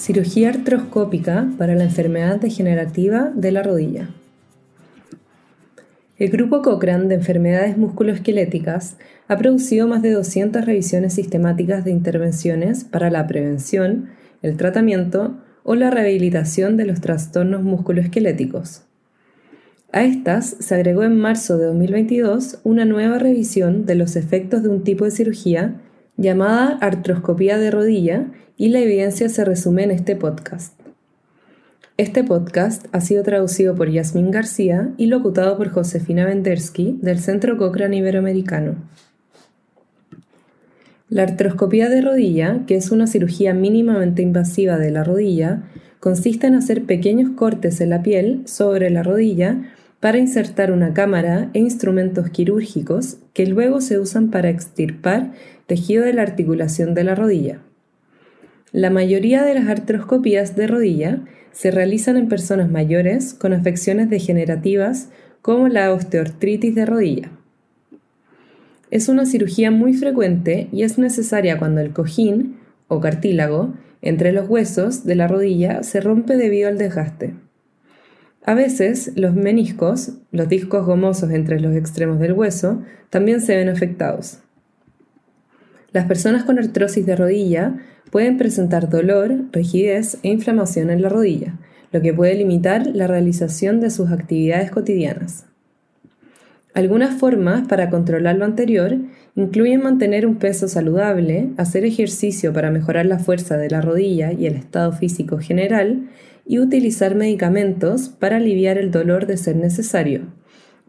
Cirugía artroscópica para la enfermedad degenerativa de la rodilla. El grupo Cochrane de enfermedades musculoesqueléticas ha producido más de 200 revisiones sistemáticas de intervenciones para la prevención, el tratamiento o la rehabilitación de los trastornos musculoesqueléticos. A estas se agregó en marzo de 2022 una nueva revisión de los efectos de un tipo de cirugía llamada artroscopía de rodilla y la evidencia se resume en este podcast. Este podcast ha sido traducido por Yasmín García y locutado por Josefina Vendersky del Centro Cochrane Iberoamericano. La artroscopía de rodilla, que es una cirugía mínimamente invasiva de la rodilla, consiste en hacer pequeños cortes en la piel sobre la rodilla para insertar una cámara e instrumentos quirúrgicos que luego se usan para extirpar tejido de la articulación de la rodilla. La mayoría de las artroscopías de rodilla se realizan en personas mayores con afecciones degenerativas como la osteoartritis de rodilla. Es una cirugía muy frecuente y es necesaria cuando el cojín o cartílago entre los huesos de la rodilla se rompe debido al desgaste. A veces los meniscos, los discos gomosos entre los extremos del hueso, también se ven afectados. Las personas con artrosis de rodilla pueden presentar dolor, rigidez e inflamación en la rodilla, lo que puede limitar la realización de sus actividades cotidianas. Algunas formas para controlar lo anterior incluyen mantener un peso saludable, hacer ejercicio para mejorar la fuerza de la rodilla y el estado físico general, y utilizar medicamentos para aliviar el dolor de ser necesario.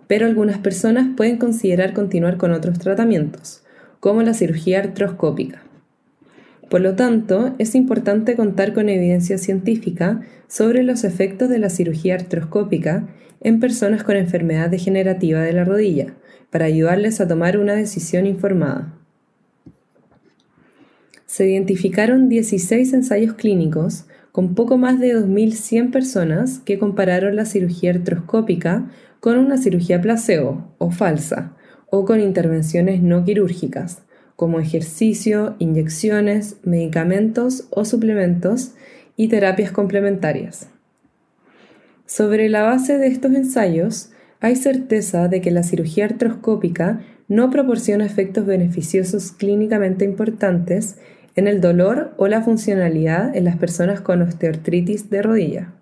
Pero algunas personas pueden considerar continuar con otros tratamientos, como la cirugía artroscópica. Por lo tanto, es importante contar con evidencia científica sobre los efectos de la cirugía artroscópica en personas con enfermedad degenerativa de la rodilla, para ayudarles a tomar una decisión informada. Se identificaron 16 ensayos clínicos con poco más de 2.100 personas que compararon la cirugía artroscópica con una cirugía placebo o falsa, o con intervenciones no quirúrgicas, como ejercicio, inyecciones, medicamentos o suplementos y terapias complementarias. Sobre la base de estos ensayos, hay certeza de que la cirugía artroscópica no proporciona efectos beneficiosos clínicamente importantes en el dolor o la funcionalidad en las personas con osteoartritis de rodilla.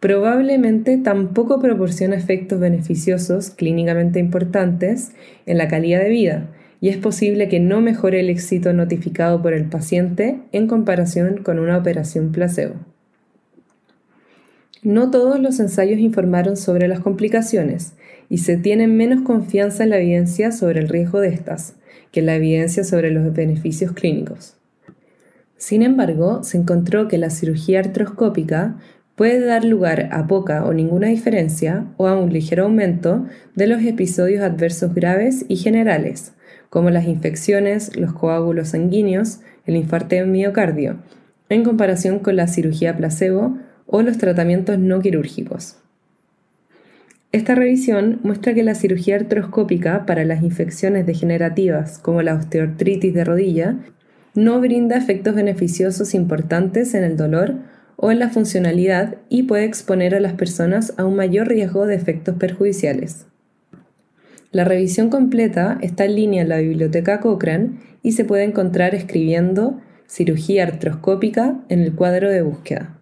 Probablemente tampoco proporciona efectos beneficiosos clínicamente importantes en la calidad de vida y es posible que no mejore el éxito notificado por el paciente en comparación con una operación placebo. No todos los ensayos informaron sobre las complicaciones y se tiene menos confianza en la evidencia sobre el riesgo de estas que en la evidencia sobre los beneficios clínicos. Sin embargo, se encontró que la cirugía artroscópica puede dar lugar a poca o ninguna diferencia o a un ligero aumento de los episodios adversos graves y generales, como las infecciones, los coágulos sanguíneos, el infarto de miocardio, en comparación con la cirugía placebo o los tratamientos no quirúrgicos. Esta revisión muestra que la cirugía artroscópica para las infecciones degenerativas como la osteoartritis de rodilla no brinda efectos beneficiosos importantes en el dolor o en la funcionalidad y puede exponer a las personas a un mayor riesgo de efectos perjudiciales. La revisión completa está en línea en la biblioteca Cochrane y se puede encontrar escribiendo cirugía artroscópica en el cuadro de búsqueda.